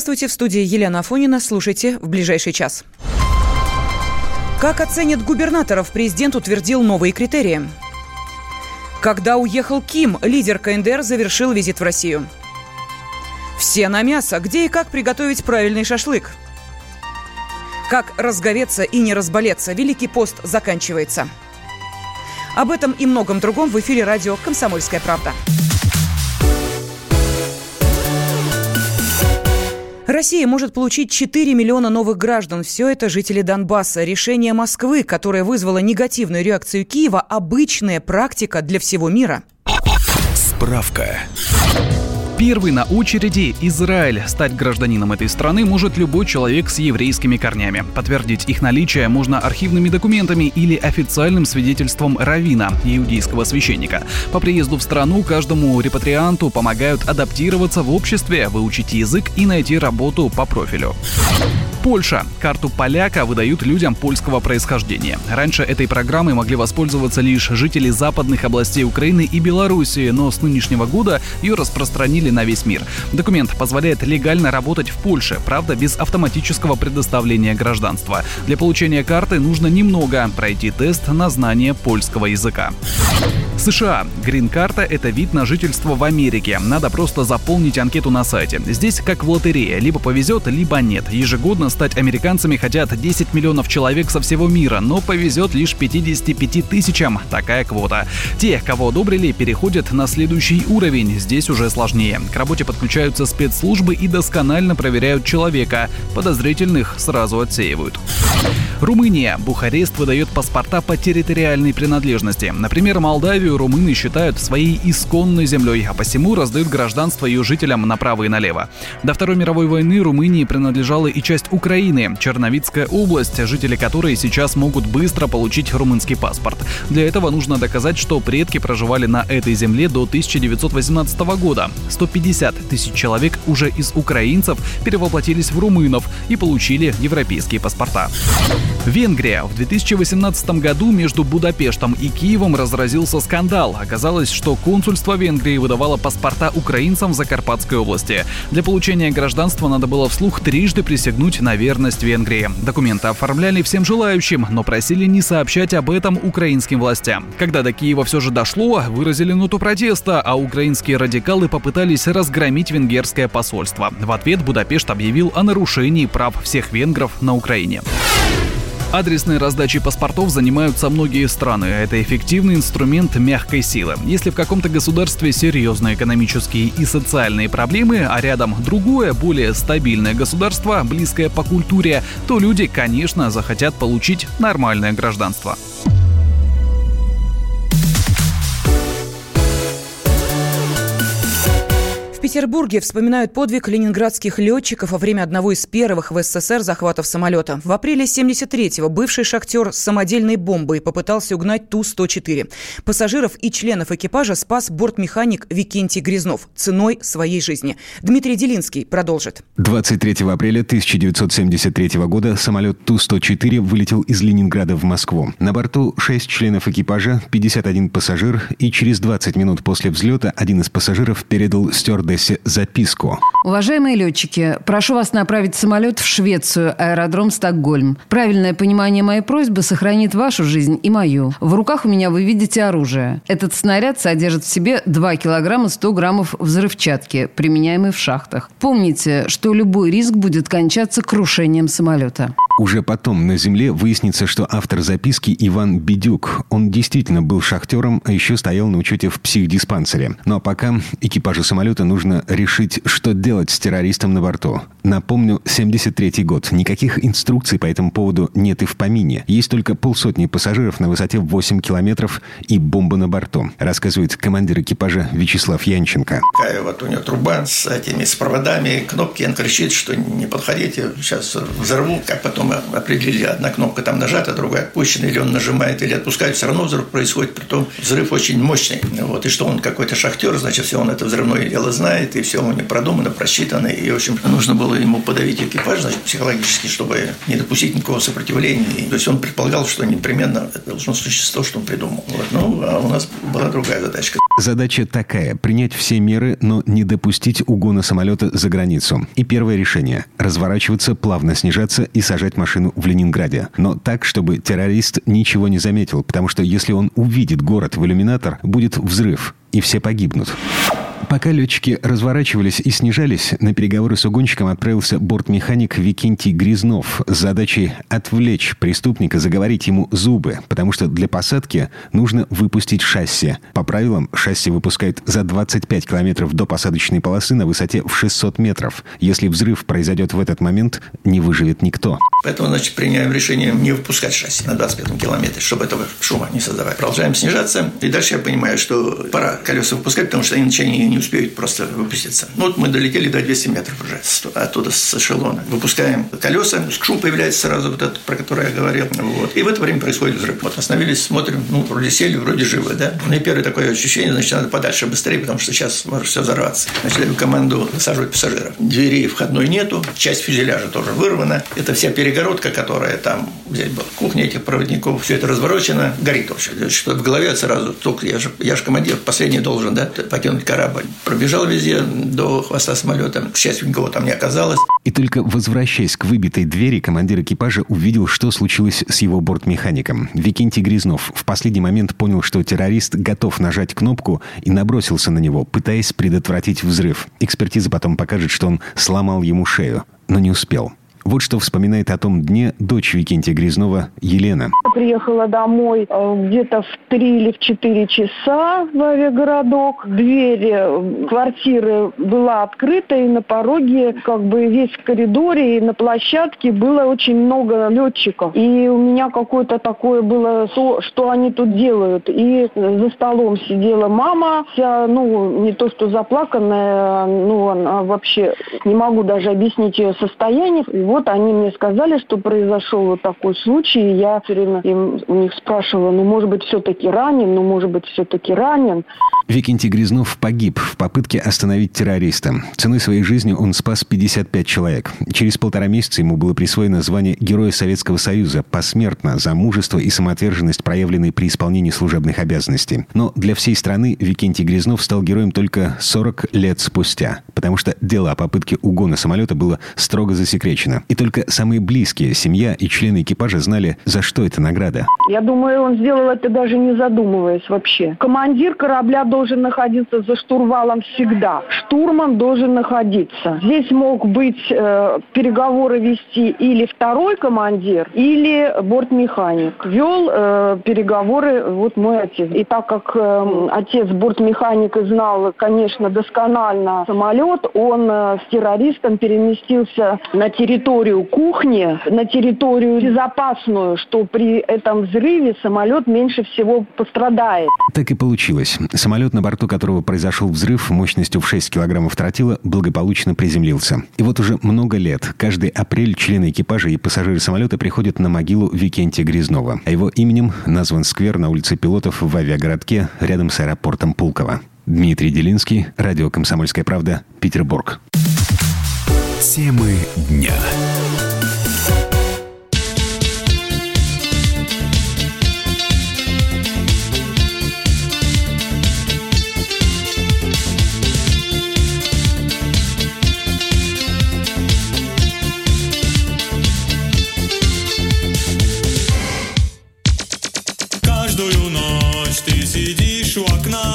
Здравствуйте, в студии Елена Афонина. Слушайте в ближайший час. Как оценят губернаторов, президент утвердил новые критерии. Когда уехал Ким, лидер КНДР завершил визит в Россию. Все на мясо. Где и как приготовить правильный шашлык? Как разговеться и не разболеться. Великий пост заканчивается. Об этом и многом другом в эфире радио «Комсомольская правда». Россия может получить 4 миллиона новых граждан. Все это жители Донбасса. Решение Москвы, которое вызвало негативную реакцию Киева, обычная практика для всего мира. Справка. Первый на очереди Израиль. Стать гражданином этой страны может любой человек с еврейскими корнями. Подтвердить их наличие можно архивными документами или официальным свидетельством равина, иудейского священника. По приезду в страну каждому репатрианту помогают адаптироваться в обществе, выучить язык и найти работу по профилю. Польша. Карту поляка выдают людям польского происхождения. Раньше этой программой могли воспользоваться лишь жители западных областей Украины и Белоруссии, но с нынешнего года ее распространили на весь мир. Документ позволяет легально работать в Польше, правда, без автоматического предоставления гражданства. Для получения карты нужно немного пройти тест на знание польского языка. США. Грин-карта – это вид на жительство в Америке. Надо просто заполнить анкету на сайте. Здесь как в лотерее. Либо повезет, либо нет. Ежегодно стать американцами хотят 10 миллионов человек со всего мира, но повезет лишь 55 тысячам. Такая квота. Те, кого одобрили, переходят на следующий уровень. Здесь уже сложнее. К работе подключаются спецслужбы и досконально проверяют человека. Подозрительных сразу отсеивают. Румыния. Бухарест выдает паспорта по территориальной принадлежности. Например, Молдавию румыны считают своей исконной землей, а посему раздают гражданство ее жителям направо и налево. До Второй мировой войны Румынии принадлежала и часть Украины, Черновицкая область, жители которой сейчас могут быстро получить румынский паспорт. Для этого нужно доказать, что предки проживали на этой земле до 1918 года. 150 тысяч человек уже из украинцев перевоплотились в румынов и получили европейские паспорта. Венгрия. В 2018 году между Будапештом и Киевом разразился скандал. Оказалось, что консульство Венгрии выдавало паспорта украинцам в Закарпатской области. Для получения гражданства надо было вслух трижды присягнуть на верность Венгрии. Документы оформляли всем желающим, но просили не сообщать об этом украинским властям. Когда до Киева все же дошло, выразили ноту протеста, а украинские радикалы попытались разгромить венгерское посольство. В ответ Будапешт объявил о нарушении прав всех венгров на Украине. Адресной раздачей паспортов занимаются многие страны. Это эффективный инструмент мягкой силы. Если в каком-то государстве серьезные экономические и социальные проблемы, а рядом другое, более стабильное государство, близкое по культуре, то люди, конечно, захотят получить нормальное гражданство. Петербурге вспоминают подвиг ленинградских летчиков во время одного из первых в СССР захватов самолета. В апреле 73-го бывший шахтер с самодельной бомбой попытался угнать Ту-104. Пассажиров и членов экипажа спас бортмеханик Викентий Грязнов ценой своей жизни. Дмитрий Делинский продолжит. 23 апреля 1973 года самолет Ту-104 вылетел из Ленинграда в Москву. На борту 6 членов экипажа, 51 пассажир, и через 20 минут после взлета один из пассажиров передал стюардессе процессе записку. Уважаемые летчики, прошу вас направить самолет в Швецию, аэродром Стокгольм. Правильное понимание моей просьбы сохранит вашу жизнь и мою. В руках у меня вы видите оружие. Этот снаряд содержит в себе 2 килограмма 100 граммов взрывчатки, применяемой в шахтах. Помните, что любой риск будет кончаться крушением самолета. Уже потом на Земле выяснится, что автор записки Иван Бедюк. Он действительно был шахтером, а еще стоял на учете в психдиспансере. Ну а пока экипажу самолета нужно решить, что делать с террористом на борту. Напомню, 73-й год. Никаких инструкций по этому поводу нет и в помине. Есть только полсотни пассажиров на высоте 8 километров и бомба на борту, рассказывает командир экипажа Вячеслав Янченко. Такая вот у него труба с этими с проводами, кнопки, он кричит, что не подходите, сейчас взорву, как потом определили, одна кнопка там нажата, другая опущена, или он нажимает, или отпускает, все равно взрыв происходит, при том взрыв очень мощный. Вот, и что он какой-то шахтер, значит, все он это взрывное дело знает, знает, и все у него продумано, просчитано. И, в общем, нужно было ему подавить экипаж, значит, психологически, чтобы не допустить никакого сопротивления. И, то есть он предполагал, что непременно должно случиться то, что он придумал. Вот. Ну, а у нас была другая задачка. Задача такая – принять все меры, но не допустить угона самолета за границу. И первое решение – разворачиваться, плавно снижаться и сажать машину в Ленинграде. Но так, чтобы террорист ничего не заметил, потому что если он увидит город в иллюминатор, будет взрыв, и все погибнут. Пока летчики разворачивались и снижались, на переговоры с угонщиком отправился бортмеханик Викентий Грязнов с задачей отвлечь преступника, заговорить ему зубы, потому что для посадки нужно выпустить шасси. По правилам, шасси выпускают за 25 километров до посадочной полосы на высоте в 600 метров. Если взрыв произойдет в этот момент, не выживет никто. Поэтому, значит, приняем решение не выпускать шасси на 25 километре, чтобы этого шума не создавать. Продолжаем снижаться, и дальше я понимаю, что пора колеса выпускать, потому что иначе они не успеют просто выпуститься. Ну, вот мы долетели до 200 метров уже оттуда, с эшелона. Выпускаем колеса, шум появляется сразу, вот этот, про который я говорил. Вот. И в это время происходит взрыв. Вот остановились, смотрим, ну, вроде сели, вроде живы, да. Ну, и первое такое ощущение, значит, надо подальше, быстрее, потому что сейчас может все взорваться. Значит, команду насаживать пассажиров. Дверей входной нету, часть фюзеляжа тоже вырвана. Это вся перегородка, которая там, здесь была кухня этих проводников, все это разворочено, горит вообще. Что в голове сразу, только я же, я же командир, последний должен, да, покинуть корабль пробежал везде до хвоста самолета. К счастью, никого там не оказалось. И только возвращаясь к выбитой двери, командир экипажа увидел, что случилось с его бортмехаником. Викентий Грязнов в последний момент понял, что террорист готов нажать кнопку и набросился на него, пытаясь предотвратить взрыв. Экспертиза потом покажет, что он сломал ему шею, но не успел. Вот что вспоминает о том дне дочь Викентия Грязнова Елена. Приехала домой э, где-то в 3 или в 4 часа в авиагородок. Дверь э, квартиры была открыта, и на пороге, как бы весь в коридоре и на площадке было очень много летчиков. И у меня какое-то такое было, то, что они тут делают. И за столом сидела мама, вся, ну, не то что заплаканная, ну, она вообще, не могу даже объяснить ее состояние. Вот они мне сказали, что произошел вот такой случай. И я все время им, у них спрашивала, ну, может быть, все-таки ранен, ну, может быть, все-таки ранен. Викентий Грязнов погиб в попытке остановить террориста. Ценой своей жизни он спас 55 человек. Через полтора месяца ему было присвоено звание Героя Советского Союза посмертно за мужество и самоотверженность, проявленные при исполнении служебных обязанностей. Но для всей страны Викентий Грязнов стал героем только 40 лет спустя, потому что дело о попытке угона самолета было строго засекречено. И только самые близкие, семья и члены экипажа знали, за что эта награда. Я думаю, он сделал это даже не задумываясь вообще. Командир корабля должен находиться за штурвалом всегда. Штурман должен находиться. Здесь мог быть э, переговоры вести или второй командир, или бортмеханик. Вел э, переговоры вот мой отец. И так как э, отец бортмеханик и знал, конечно, досконально самолет, он э, с террористом переместился на территорию территорию кухни, на территорию безопасную, что при этом взрыве самолет меньше всего пострадает. Так и получилось. Самолет, на борту которого произошел взрыв мощностью в 6 килограммов тротила, благополучно приземлился. И вот уже много лет, каждый апрель члены экипажа и пассажиры самолета приходят на могилу Викентия Грязнова. А его именем назван сквер на улице пилотов в авиагородке рядом с аэропортом Пулково. Дмитрий Делинский, радио «Комсомольская правда», Петербург. Темы дня. Каждую ночь ты сидишь у окна,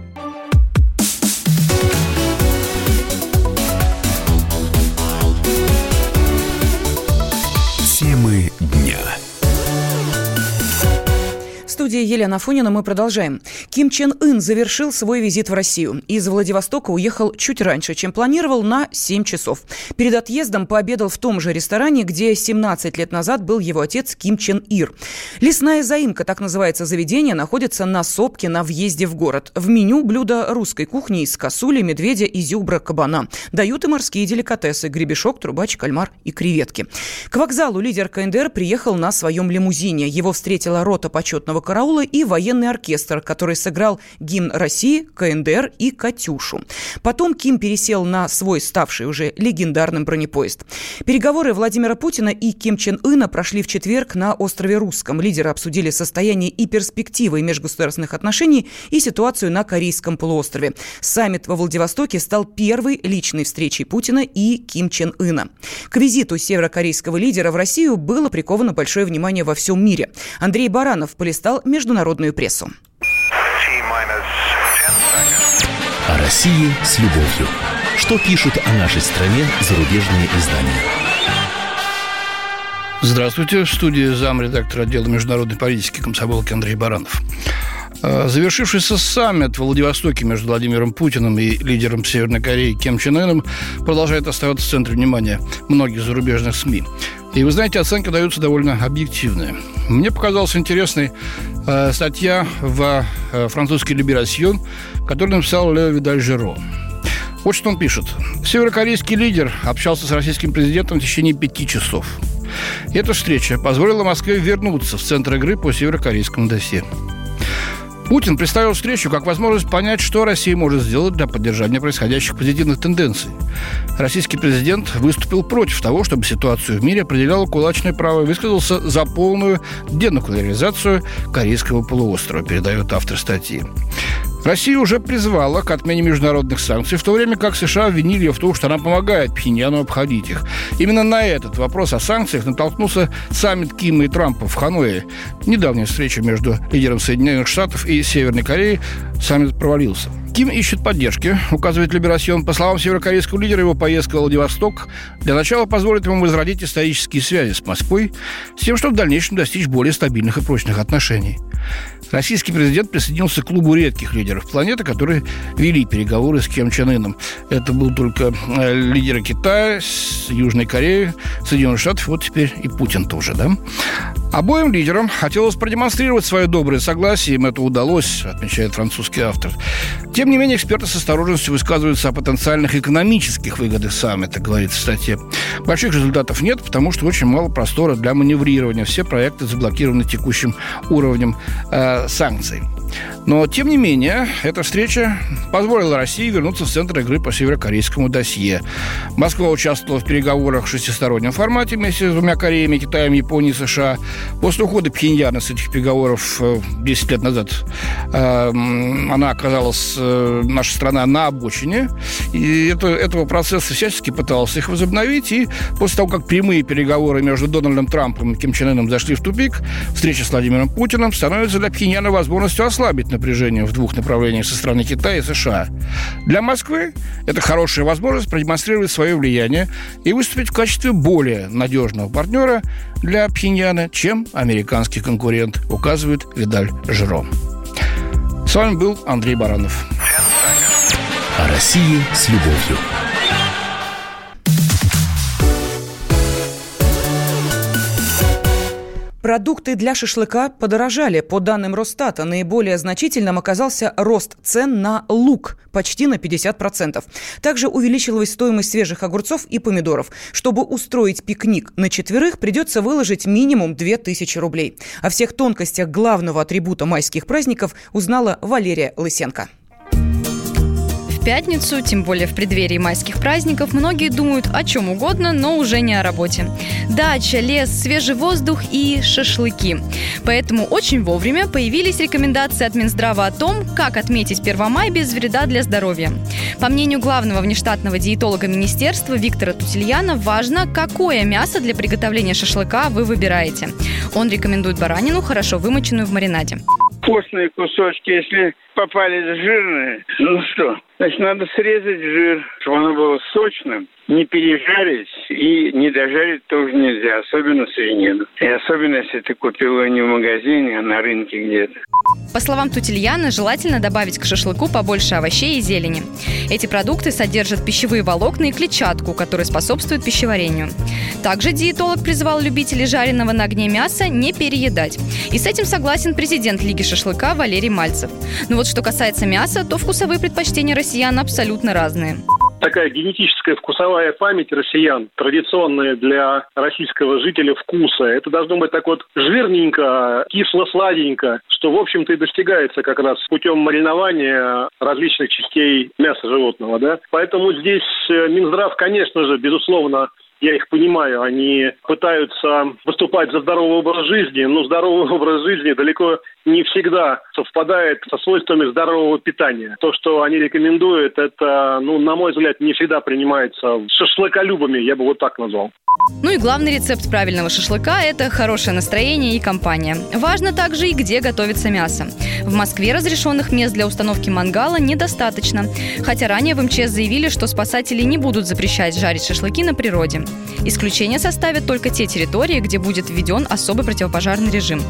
Студии Елена Фонина мы продолжаем. Ким Чен Ын завершил свой визит в Россию. Из Владивостока уехал чуть раньше, чем планировал, на 7 часов. Перед отъездом пообедал в том же ресторане, где 17 лет назад был его отец Ким Чен Ир. Лесная заимка, так называется заведение, находится на сопке на въезде в город. В меню блюда русской кухни из косули, медведя, изюбра, кабана. Дают и морские деликатесы – гребешок, трубач, кальмар и креветки. К вокзалу лидер КНДР приехал на своем лимузине. Его встретила рота почетного караула и военный оркестр, который сыграл гимн России, КНДР и «Катюшу». Потом Ким пересел на свой ставший уже легендарным бронепоезд. Переговоры Владимира Путина и Ким Чен Ына прошли в четверг на острове Русском. Лидеры обсудили состояние и перспективы межгосударственных отношений и ситуацию на Корейском полуострове. Саммит во Владивостоке стал первой личной встречей Путина и Ким Чен Ына. К визиту северокорейского лидера в Россию было приковано большое внимание во всем мире. Андрей Баранов полистал международную прессу. О России с любовью. Что пишут о нашей стране зарубежные издания? Здравствуйте. В студии замредактора отдела международной политики комсомолки Андрей Баранов. А, завершившийся саммит в Владивостоке между Владимиром Путиным и лидером Северной Кореи Ким Чен Ыном продолжает оставаться в центре внимания многих зарубежных СМИ. И вы знаете, оценки даются довольно объективные. Мне показалась интересной э, статья в э, французский «Либерасьон», которую написал Лео Видаль Жиро. Вот что он пишет. Северокорейский лидер общался с российским президентом в течение пяти часов. Эта встреча позволила Москве вернуться в центр игры по северокорейскому досье. Путин представил встречу как возможность понять, что Россия может сделать для поддержания происходящих позитивных тенденций. Российский президент выступил против того, чтобы ситуацию в мире определяло кулачное право и высказался за полную денуклеаризацию Корейского полуострова, передает автор статьи. Россия уже призвала к отмене международных санкций, в то время как США обвинили ее в том, что она помогает Пхеньяну обходить их. Именно на этот вопрос о санкциях натолкнулся саммит Кима и Трампа в Ханое. Недавняя встреча между лидером Соединенных Штатов и Северной Кореей саммит провалился. Ким ищет поддержки, указывает Либерасьон. По словам северокорейского лидера, его поездка в Владивосток для начала позволит ему возродить исторические связи с Москвой с тем, чтобы в дальнейшем достичь более стабильных и прочных отношений. Российский президент присоединился к клубу редких лидеров планеты, которые вели переговоры с Ким Чен Ыном. Это был только э, лидеры Китая, Южной Кореи, Соединенных Штатов, вот теперь и Путин тоже, да? Обоим лидерам хотелось продемонстрировать свое доброе согласие, им это удалось, отмечает французский автор. Тем не менее, эксперты с осторожностью высказываются о потенциальных экономических выгодах саммита, говорится в статье. Больших результатов нет, потому что очень мало простора для маневрирования. Все проекты заблокированы текущим уровнем э, санкций. Но, тем не менее, эта встреча позволила России вернуться в центр игры по северокорейскому досье. Москва участвовала в переговорах в шестистороннем формате вместе с двумя Кореями, Китаем, Японией, США. После ухода Пхеньяна с этих переговоров 10 э, лет назад э, она оказалась, э, наша страна, на обочине. И это, этого процесса всячески пытался их возобновить. И после того, как прямые переговоры между Дональдом Трампом и Ким Чен Ыном зашли в тупик, встреча с Владимиром Путиным становится для Пхеньяна возможностью ослабить напряжение в двух направлениях со стороны Китая и США. Для Москвы это хорошая возможность продемонстрировать свое влияние и выступить в качестве более надежного партнера для Пхеньяна, чем американский конкурент, указывает Видаль Жиро. С вами был Андрей Баранов. О России с любовью. Продукты для шашлыка подорожали. По данным Росстата, наиболее значительным оказался рост цен на лук – почти на 50%. Также увеличилась стоимость свежих огурцов и помидоров. Чтобы устроить пикник на четверых, придется выложить минимум 2000 рублей. О всех тонкостях главного атрибута майских праздников узнала Валерия Лысенко пятницу, тем более в преддверии майских праздников, многие думают о чем угодно, но уже не о работе. Дача, лес, свежий воздух и шашлыки. Поэтому очень вовремя появились рекомендации от Минздрава о том, как отметить 1 мая без вреда для здоровья. По мнению главного внештатного диетолога министерства Виктора Тутельяна, важно, какое мясо для приготовления шашлыка вы выбираете. Он рекомендует баранину, хорошо вымоченную в маринаде. Постные кусочки, если попались жирные, ну что, значит, надо срезать жир, чтобы оно было сочным, не пережарить и не дожарить тоже нельзя, особенно свинину. И особенно, если ты купил ее не в магазине, а на рынке где-то. По словам Тутельяна, желательно добавить к шашлыку побольше овощей и зелени. Эти продукты содержат пищевые волокна и клетчатку, которые способствуют пищеварению. Также диетолог призвал любителей жареного на огне мяса не переедать. И с этим согласен президент Лиги шашлыка Валерий Мальцев. Но вот что касается мяса, то вкусовые предпочтения россиян абсолютно разные такая генетическая вкусовая память россиян, традиционная для российского жителя вкуса. Это должно быть так вот жирненько, кисло-сладенько, что, в общем-то, и достигается как раз путем маринования различных частей мяса животного. Да? Поэтому здесь э, Минздрав, конечно же, безусловно, я их понимаю, они пытаются выступать за здоровый образ жизни, но здоровый образ жизни далеко не всегда совпадает со свойствами здорового питания. То, что они рекомендуют, это, ну, на мой взгляд, не всегда принимается шашлыколюбами, я бы вот так назвал. Ну и главный рецепт правильного шашлыка – это хорошее настроение и компания. Важно также и где готовится мясо. В Москве разрешенных мест для установки мангала недостаточно. Хотя ранее в МЧС заявили, что спасатели не будут запрещать жарить шашлыки на природе. Исключение составят только те территории, где будет введен особый противопожарный режим.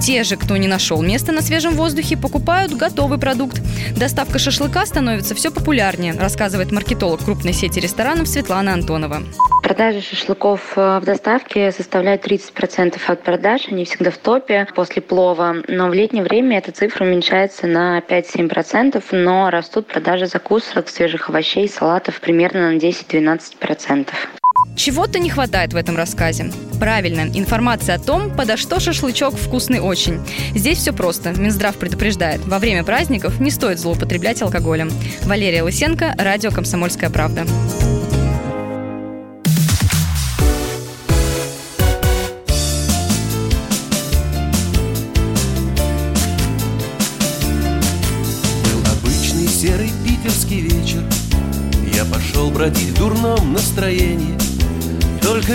Те же, кто не нашел места на свежем воздухе, покупают готовый продукт. Доставка шашлыка становится все популярнее, рассказывает маркетолог крупной сети ресторанов Светлана Антонова. Продажи шашлыков э, в доставке составляют 30% от продаж. Они всегда в топе после плова. Но в летнее время эта цифра уменьшается на 5-7%, но растут продажи закусок, свежих овощей салатов примерно на 10-12%. Чего-то не хватает в этом рассказе. Правильно, информация о том, подо что шашлычок вкусный очень. Здесь все просто. Минздрав предупреждает, во время праздников не стоит злоупотреблять алкоголем. Валерия Лысенко, радио «Комсомольская правда». серый питерский вечер Я пошел бродить в дурном настроении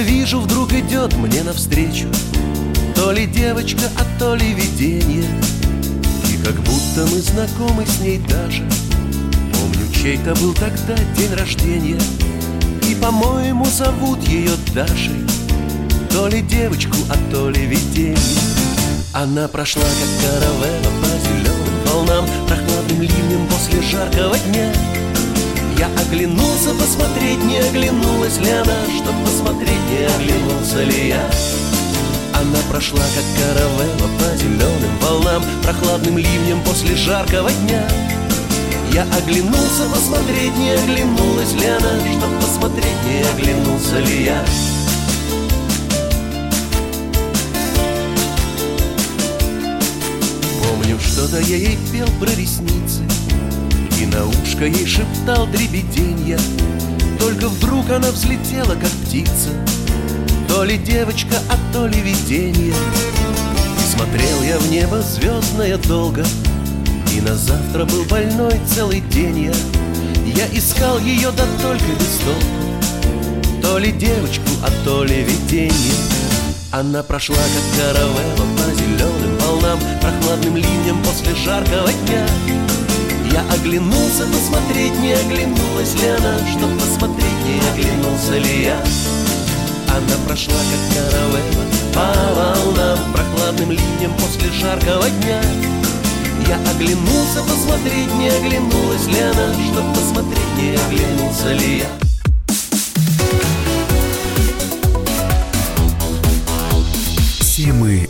вижу, вдруг идет мне навстречу. То ли девочка, а то ли видение. И как будто мы знакомы с ней даже. Помню, чей-то был тогда день рождения. И, по-моему, зовут ее Дашей. То ли девочку, а то ли видение. Она прошла, как каравелла по зеленым волнам Прохладным ливнем после жаркого дня Я оглянулся посмотреть, не оглянулась ли она Чтоб посмотреть, не оглянулся ли я. Она прошла, как каравелла по зеленым волнам Прохладным ливнем после жаркого дня. Я оглянулся посмотреть, не оглянулась ли она Чтоб посмотреть, не оглянулся ли я. Помню, что-то я ей пел про ресницы на ушко ей шептал дребеденья Только вдруг она взлетела, как птица То ли девочка, а то ли видение И смотрел я в небо звездное долго И на завтра был больной целый день я. Я искал ее, да только без толку То ли девочку, а то ли видение Она прошла, как каравелла по зеленым волнам Прохладным ливнем после жаркого дня Я оглянулся посмотреть, не оглянулась ли она Чтоб посмотреть, не оглянулся ли я. Она прошла, как каравелла по волнам Прохладным ливнем после жаркого дня. Я оглянулся посмотреть, не оглянулась ли она Чтоб посмотреть, не оглянулся ли я. Темы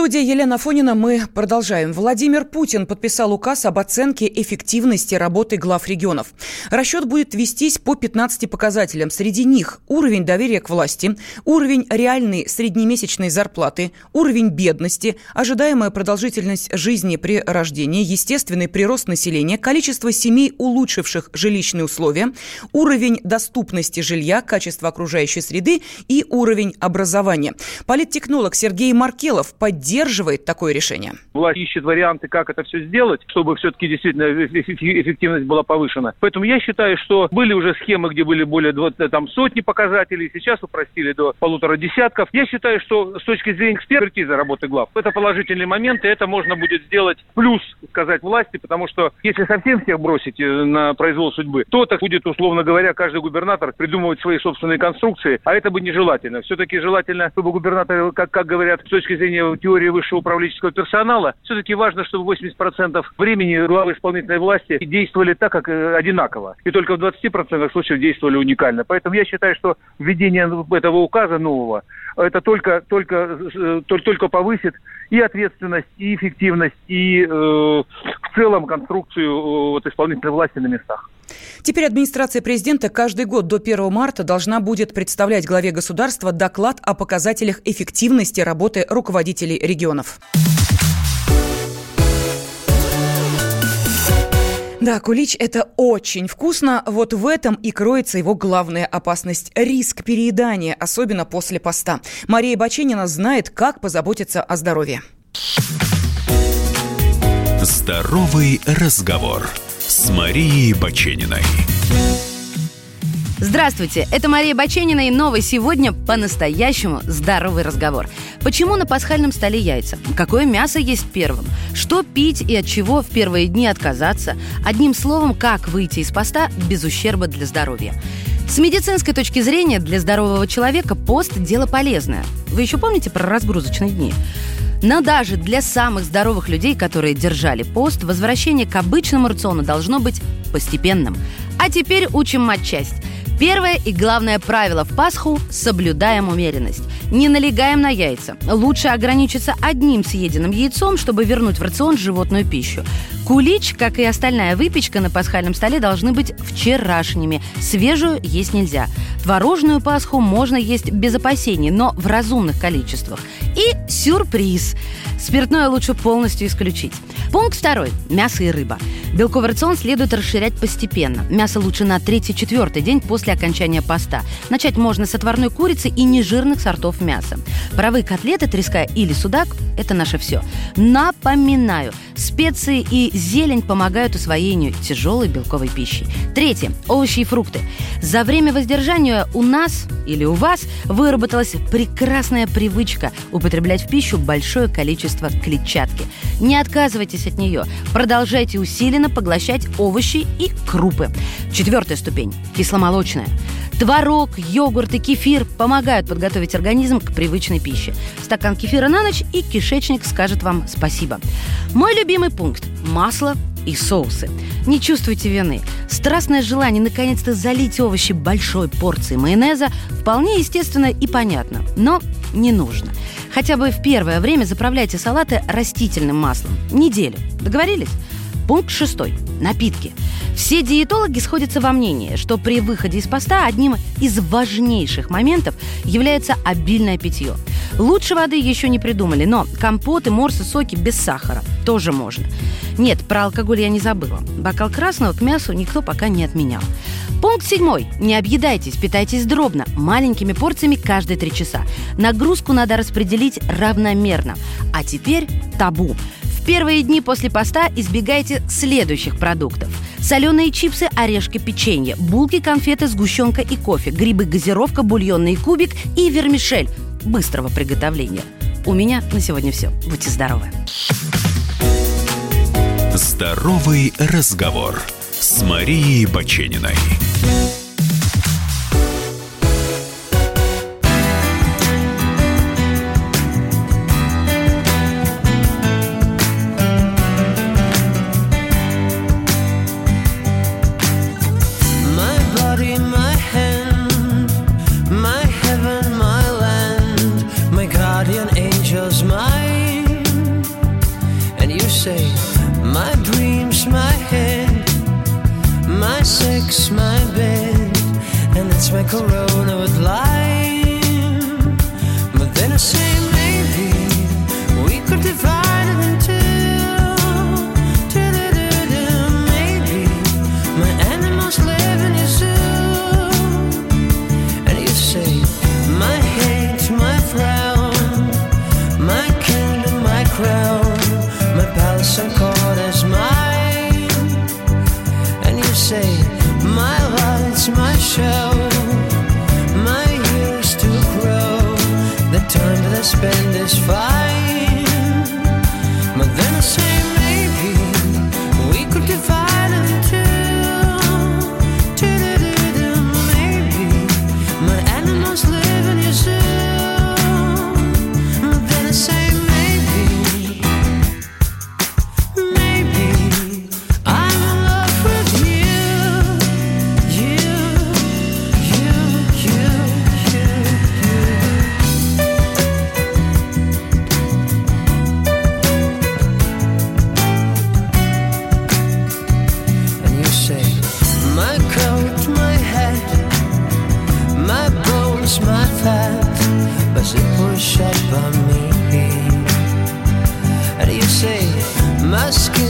Студия Елена Фонина. Мы продолжаем. Владимир Путин подписал указ об оценке эффективности работы глав регионов. Расчет будет вестись по 15 показателям. Среди них уровень доверия к власти, уровень реальной среднемесячной зарплаты, уровень бедности, ожидаемая продолжительность жизни при рождении, естественный прирост населения, количество семей, улучшивших жилищные условия, уровень доступности жилья, качество окружающей среды и уровень образования. Политтехнолог Сергей Маркелов поддерживает поддерживает такое решение? Власть ищет варианты, как это все сделать, чтобы все-таки действительно эффективность была повышена. Поэтому я считаю, что были уже схемы, где были более 20, там, сотни показателей, сейчас упростили до полутора десятков. Я считаю, что с точки зрения экспертизы работы глав, это положительный момент, и это можно будет сделать плюс, сказать, власти, потому что если совсем всех бросить э, на произвол судьбы, то так будет, условно говоря, каждый губернатор придумывать свои собственные конструкции, а это бы нежелательно. Все-таки желательно, чтобы губернаторы, как, как говорят, с точки зрения теории высшего управленческого персонала, все-таки важно, чтобы 80% времени главы исполнительной власти действовали так, как э, одинаково. И только в 20% случаев действовали уникально. Поэтому я считаю, что введение этого указа нового, это только, только, э, только, только повысит и ответственность, и эффективность, и э, в целом конструкцию э, вот, исполнительной власти на местах. Теперь администрация президента каждый год до 1 марта должна будет представлять главе государства доклад о показателях эффективности работы руководителей регионов. Да, кулич – это очень вкусно. Вот в этом и кроется его главная опасность – риск переедания, особенно после поста. Мария Баченина знает, как позаботиться о здоровье. Здоровый разговор с Марией Бачениной. Здравствуйте, это Мария Баченина и новый сегодня по-настоящему здоровый разговор. Почему на пасхальном столе яйца? Какое мясо есть первым? Что пить и от чего в первые дни отказаться? Одним словом, как выйти из поста без ущерба для здоровья? С медицинской точки зрения для здорового человека пост – дело полезное. Вы еще помните про разгрузочные дни? Но даже для самых здоровых людей, которые держали пост, возвращение к обычному рациону должно быть постепенным. А теперь учим матчасть. Первое и главное правило в Пасху – соблюдаем умеренность. Не налегаем на яйца. Лучше ограничиться одним съеденным яйцом, чтобы вернуть в рацион животную пищу. Кулич, как и остальная выпечка на пасхальном столе, должны быть вчерашними. Свежую есть нельзя. Творожную Пасху можно есть без опасений, но в разумных количествах. И сюрприз. Спиртное лучше полностью исключить. Пункт второй. Мясо и рыба. Белковый рацион следует расширять постепенно. Мясо лучше на третий-четвертый день после окончания поста. Начать можно с отварной курицы и нежирных сортов мяса. Паровые котлеты, треска или судак – это наше все. Напоминаю, специи и зелень помогают усвоению тяжелой белковой пищи. Третье. Овощи и фрукты. За время воздержания у нас или у вас выработалась прекрасная привычка употреблять в пищу большое количество клетчатки. Не отказывайтесь от нее. Продолжайте усиленно поглощать овощи и крупы. Четвертая ступень – кисломолочная. Творог, йогурт и кефир помогают подготовить организм к привычной пище. Стакан кефира на ночь, и кишечник скажет вам спасибо. Мой любимый пункт – масло и соусы. Не чувствуйте вины. Страстное желание наконец-то залить овощи большой порцией майонеза вполне естественно и понятно, но не нужно. Хотя бы в первое время заправляйте салаты растительным маслом. Неделю. Договорились? Пункт шестой. Напитки. Все диетологи сходятся во мнении, что при выходе из поста одним из важнейших моментов является обильное питье. Лучше воды еще не придумали, но компоты, морсы, соки без сахара тоже можно. Нет, про алкоголь я не забыла. Бокал красного к мясу никто пока не отменял. Пункт седьмой. Не объедайтесь, питайтесь дробно, маленькими порциями каждые три часа. Нагрузку надо распределить равномерно. А теперь табу. В первые дни после поста избегайте следующих продуктов. Соленые чипсы, орешки, печенье, булки, конфеты, сгущенка и кофе, грибы, газировка, бульонный кубик и вермишель быстрого приготовления. У меня на сегодня все. Будьте здоровы. Здоровый разговор с Марией Бачениной. ask you